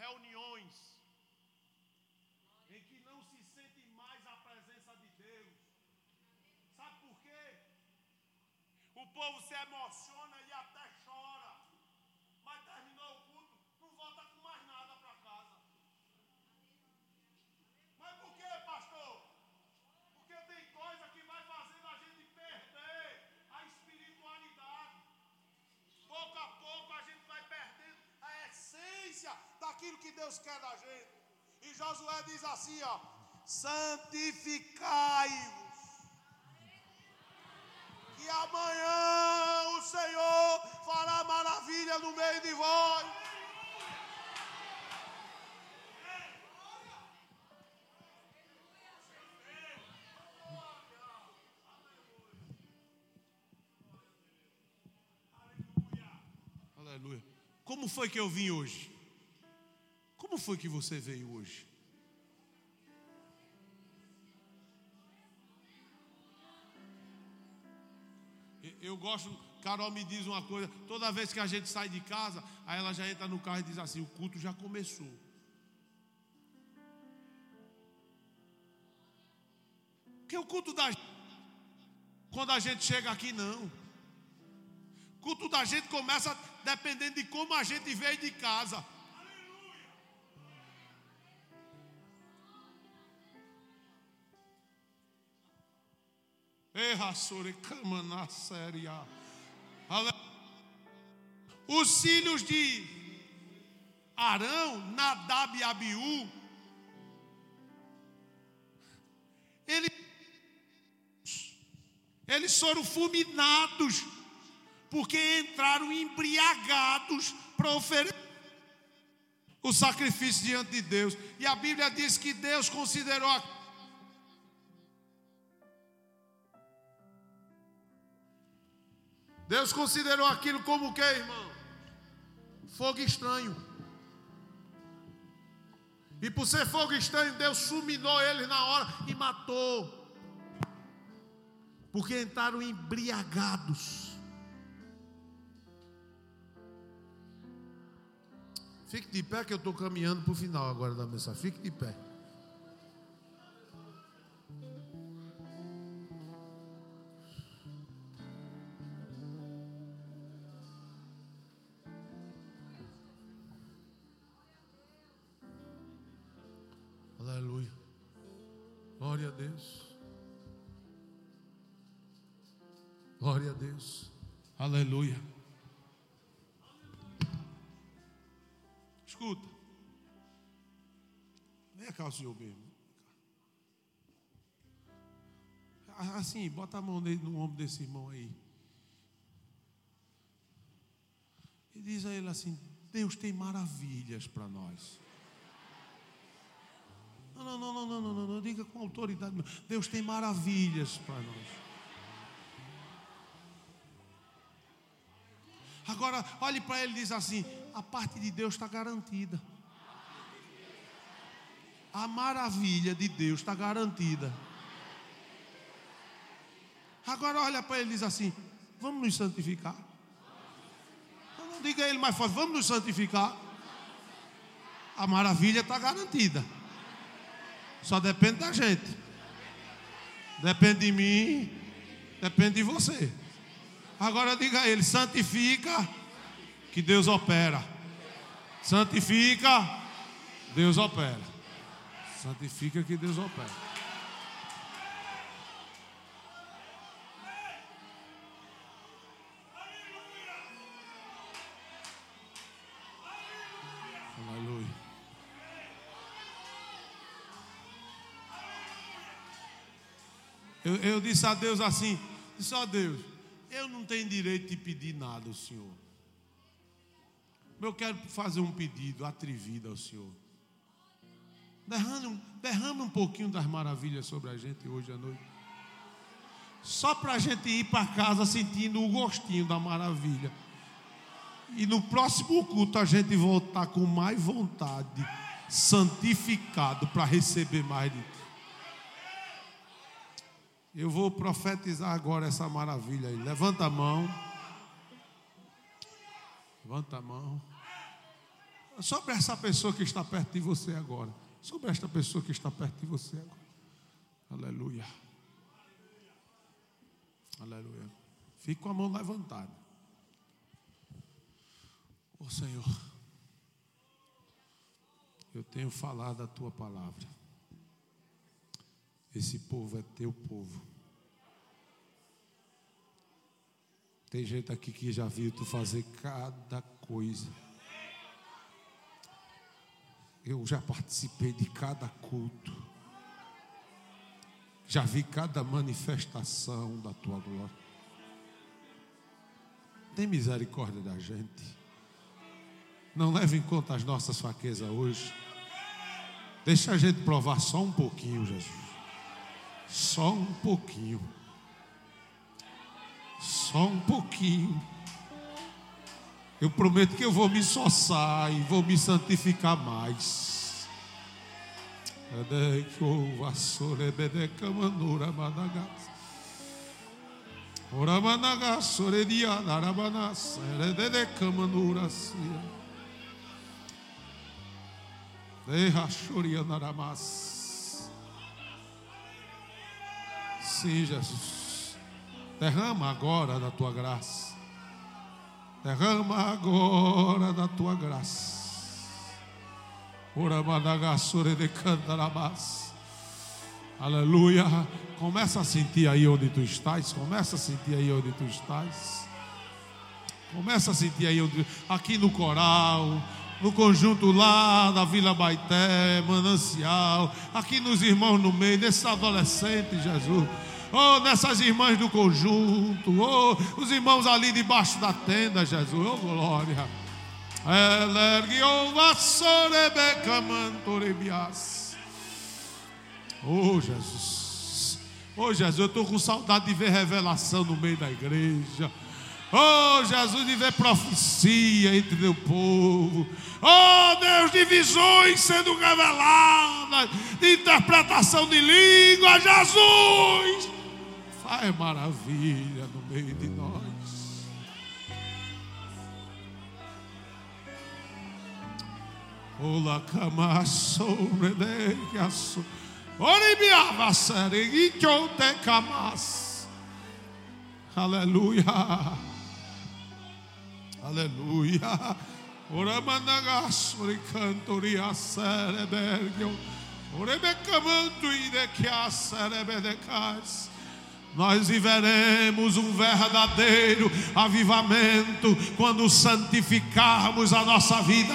reuniões, em que não se sente mais a presença de Deus. Sabe por quê? O povo se emociona e até chora, mas terminou o culto, não volta com mais nada para casa. Mas por quê, pastor? Porque tem coisa que vai fazendo a gente perder a espiritualidade. Pouco a pouco a gente vai perdendo essência daquilo que Deus quer da gente. E Josué diz assim, ó: santificai-vos. Que amanhã o Senhor fará maravilha no meio de vós. Aleluia. Como foi que eu vim hoje? Foi que você veio hoje? eu gosto, Carol me diz uma coisa, toda vez que a gente sai de casa, aí ela já entra no carro e diz assim: o culto já começou. Porque o culto da quando a gente chega aqui, não. O culto da gente começa dependendo de como a gente veio de casa. Os filhos de Arão, Nadab e Abiú, eles, eles foram fulminados, porque entraram embriagados para oferecer o sacrifício diante de Deus. E a Bíblia diz que Deus considerou a Deus considerou aquilo como o que, irmão? Fogo estranho. E por ser fogo estranho, Deus fulminou eles na hora e matou. Porque entraram embriagados. Fique de pé que eu estou caminhando para o final agora da mensagem. Fique de pé. Glória a Deus. Aleluia. Escuta. Vem cá o senhor mesmo. Assim, bota a mão no ombro desse irmão aí. E diz a ele assim: Deus tem maravilhas para nós. Não, não, não, não, não, não, não, diga com autoridade. Deus tem maravilhas para nós. Agora, olhe para ele e diz assim: a parte de Deus está garantida. A maravilha de Deus está garantida. Agora olha para ele e diz assim: vamos nos santificar. Não diga ele mais forte, vamos nos santificar. A maravilha está garantida. Só depende da gente. Depende de mim, depende de você. Agora diga a ele: santifica, que Deus opera. Santifica, Deus opera. Santifica que Deus opera. Eu, eu disse a Deus assim: disse Deus, eu não tenho direito de pedir nada ao Senhor. Eu quero fazer um pedido atrevido ao Senhor. Derrame, derrame um pouquinho das maravilhas sobre a gente hoje à noite. Só para a gente ir para casa sentindo o gostinho da maravilha. E no próximo culto a gente voltar com mais vontade, santificado para receber mais de ti. Eu vou profetizar agora essa maravilha aí. Levanta a mão. Levanta a mão. Sobre essa pessoa que está perto de você agora. Sobre esta pessoa que está perto de você agora. Aleluia. Aleluia. Fique com a mão levantada. Ô oh, Senhor, eu tenho falado a tua palavra. Esse povo é teu povo. Tem gente aqui que já viu tu fazer cada coisa. Eu já participei de cada culto. Já vi cada manifestação da tua glória. Tem misericórdia da gente. Não leve em conta as nossas fraquezas hoje. Deixa a gente provar só um pouquinho, Jesus. Só um pouquinho. Só um pouquinho. Eu prometo que eu vou me soçar e vou me santificar mais. Oramanaga soredia narabana serede naramas. Sim, Jesus. Derrama agora da tua graça. Derrama agora da tua graça. Oramanaga sorede cantarabas. Aleluia. Começa a sentir aí onde tu estás. Começa a sentir aí onde tu estás. Começa a sentir aí onde, aqui no coral, no conjunto lá da Vila Baité, Manancial, aqui nos irmãos no meio, nesses adolescentes, Jesus. Oh, nessas irmãs do conjunto, oh, os irmãos ali debaixo da tenda, Jesus, oh glória. Oh Jesus, oh Jesus, eu estou com saudade de ver revelação no meio da igreja. Oh Jesus, de ver profecia entre teu povo. Oh Deus, de visões sendo reveladas, de interpretação de língua, Jesus. Faz maravilha no meio de nós. Ola cama sobre de aço. Oribiava seregi te camas. Aleluia. Aleluia. Ora mandagas ori cantoria cerebergio. Ore becamanto ide que a. Nós viveremos um verdadeiro avivamento quando santificarmos a nossa vida,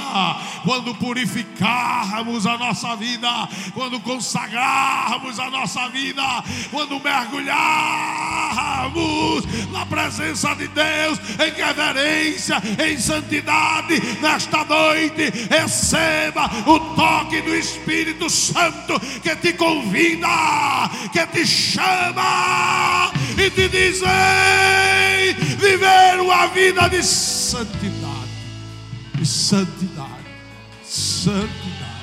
quando purificarmos a nossa vida, quando consagrarmos a nossa vida, quando mergulharmos na presença de Deus em reverência, em santidade. Nesta noite, receba o toque do Espírito Santo que te convida, que te chama e te dizem viver uma vida de santidade, de santidade, santidade.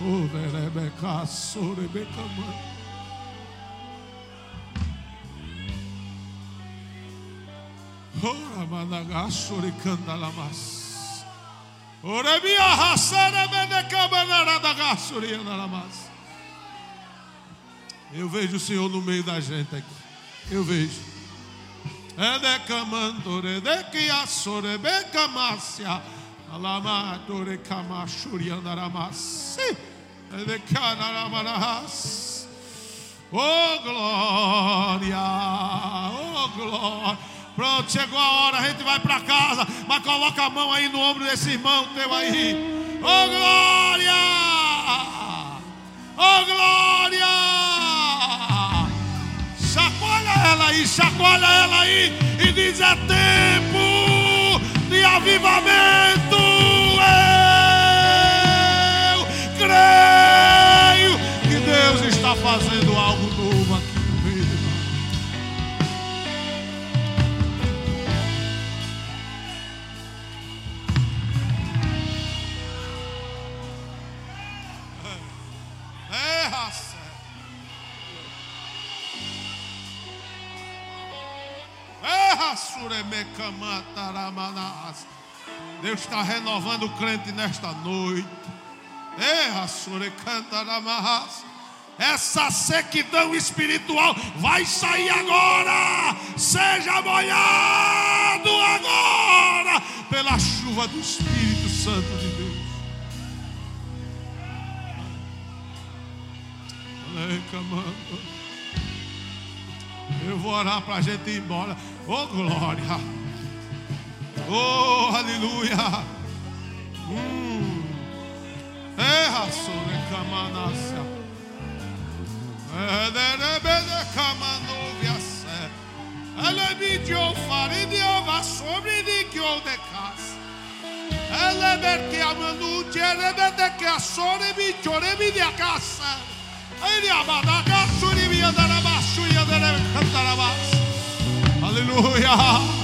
Oh, Rebeca, Sorebeca, mãe. Ora managassore candalamas. Ora via hasara menecabanara da gassore andalamas. Eu vejo o Senhor no meio da gente aqui. Eu vejo. Edecamandore de que assorebeca mácia. Alamatore camachuriandaramas. Edecanaramarahas. Oh glória! Oh glória! Pronto, chegou a hora, a gente vai para casa, mas coloca a mão aí no ombro desse irmão teu aí. Oh glória! Aí, chacoalha ela aí e diz: é tempo de avivamento. Deus está renovando o crente nesta noite. Essa sequidão espiritual vai sair agora. Seja molhado agora pela chuva do Espírito Santo de Deus. Eu vou orar para a gente ir embora. Oh glória. Oh aleluia. Hum. Erra sobre camanacia. Ederebele camanovia se. Ele vidio faridio va sobre di chio de cas. Ele perché amanu cerebede che assore vi chore di casa. Ele abada cassuri via da basso via da cantarabas. Aleluia. Aleluia.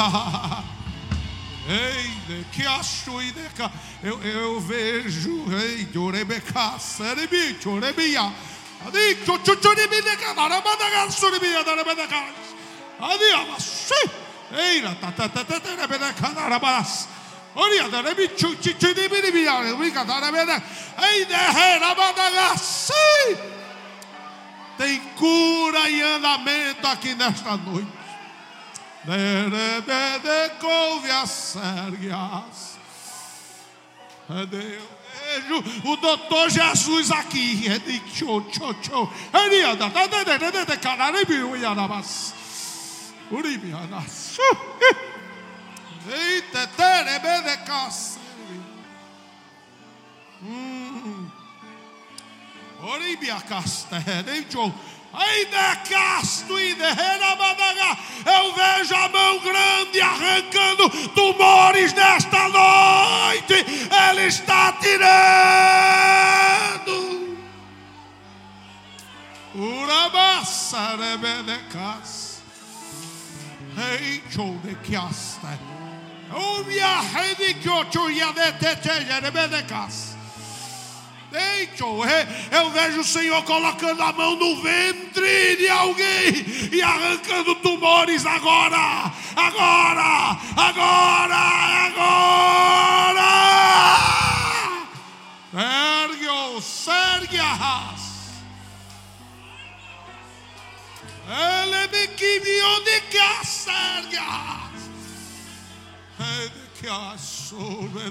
Ei, que acho. Eu, eu vejo, ei, de orebeca, serebi, chorebia. Adi, chochorebi de cá, darabadagas, sorebia, darabadagas. Adi, amassi. Ei, la ta ta ta ta ta rebeca, darabas. Oria, darebi, chuchichibi, ribia, rica, darabeda. Ei, de herabadagas. Tem cura e andamento aqui nesta noite. Derebe couve as sérgias. É Deus. Vejo o doutor Jesus aqui. Eita, terebe de caça. Hum. Oribia casta, de e derramadaga. Eu vejo a mão grande arrancando tumores nesta noite. Ele está tirando. Urabassa rebedecas. Ei, show de kiasta. O minha rede que eu tinha de tete rebedecas. Eu vejo o Senhor colocando a mão no ventre de alguém e arrancando tumores agora, agora, agora, agora. Ergue-o. Ele me quimiou de cá, sergue-as. Ele que a sobre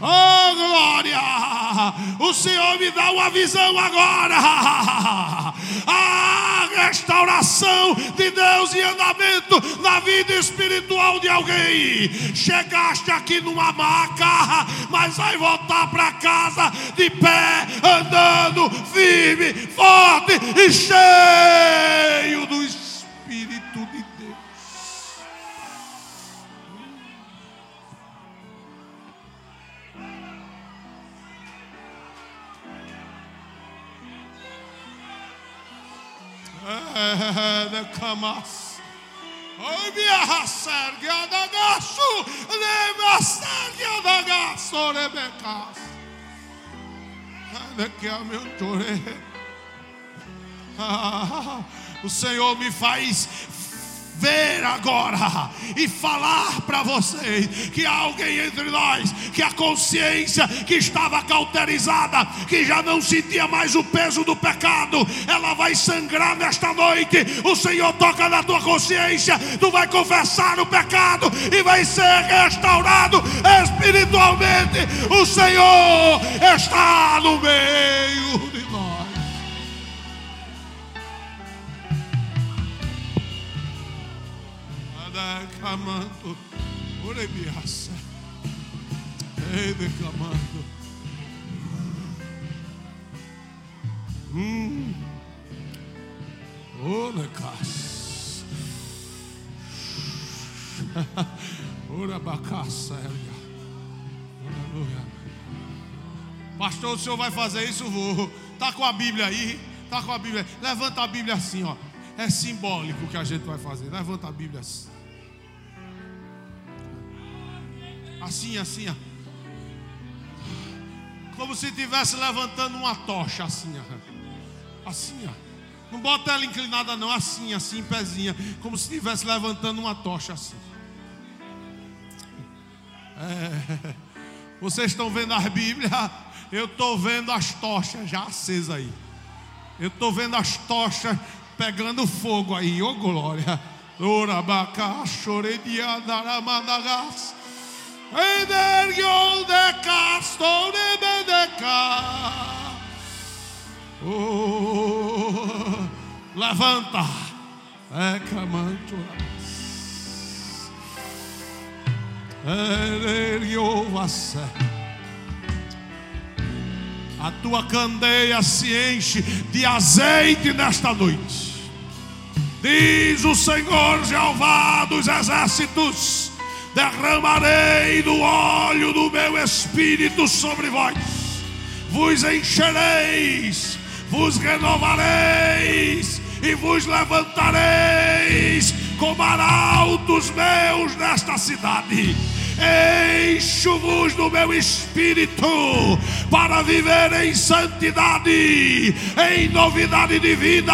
Oh, glória! O Senhor me dá uma visão agora. A restauração de Deus e andamento na vida espiritual de alguém. Chegaste aqui numa maca, mas vai voltar para casa de pé, andando firme, forte e cheio do Espírito tore. O Senhor me faz ver agora e falar para vocês que há alguém entre nós que a consciência que estava cauterizada, que já não sentia mais o peso do pecado, ela vai sangrar nesta noite. O Senhor toca na tua consciência, tu vai confessar o pecado e vai ser restaurado espiritualmente. O Senhor está no meio de nós. Declamando, orebiaça, ei, declamando. Hum, orecas, orabacaça, aleluia. Pastor, o senhor vai fazer isso? Vou. Tá com a Bíblia aí? Tá com a Bíblia? Levanta a Bíblia assim, ó. É simbólico o que a gente vai fazer. Levanta a Bíblia assim. Assim, assim, ó. Como se estivesse levantando uma tocha, assim, ó. Assim, ó. Não bota ela inclinada, não, assim, assim, pezinha. Como se estivesse levantando uma tocha, assim. É. Vocês estão vendo as Bíblias? Eu estou vendo as tochas já acesas aí. Eu estou vendo as tochas pegando fogo aí, ô oh, glória. Urabacá, choredia, daramadagas. Oh, levanta. É camanto. A tua candeia se enche de azeite nesta noite. Diz o Senhor Jeová dos exércitos: derramarei do óleo do meu espírito sobre vós, vos enchereis, vos renovareis e vos levantareis como arautos meus nesta cidade Encho-vos do meu espírito para viver em santidade, em novidade de vida,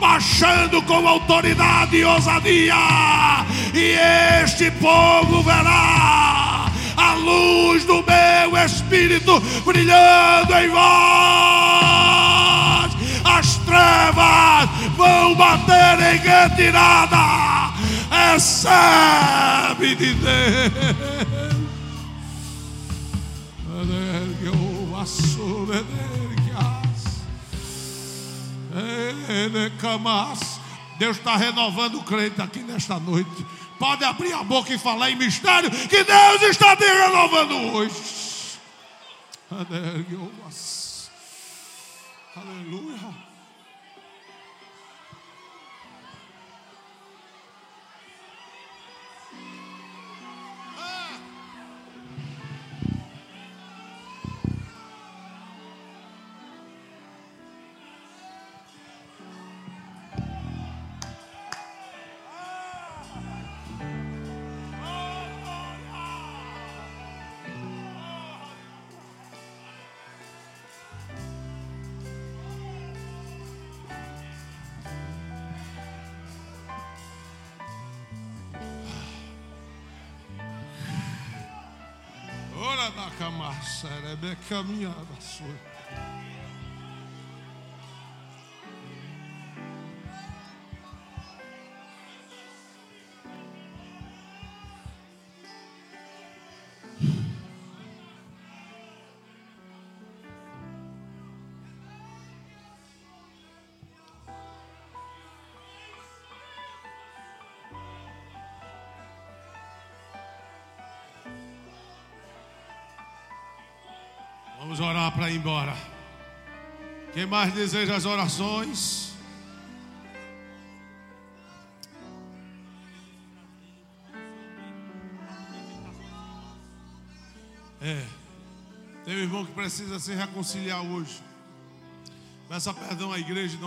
marchando com autoridade e ousadia. E este povo verá a luz do meu espírito brilhando em vós. As trevas vão bater em retirada recebe de Deus. Deus está renovando o crente aqui nesta noite. Pode abrir a boca e falar em mistério que Deus está te renovando hoje. Aleluia. Camassa, para ir embora. Quem mais deseja as orações? É. Tem um irmão que precisa se reconciliar hoje. Peça perdão à igreja.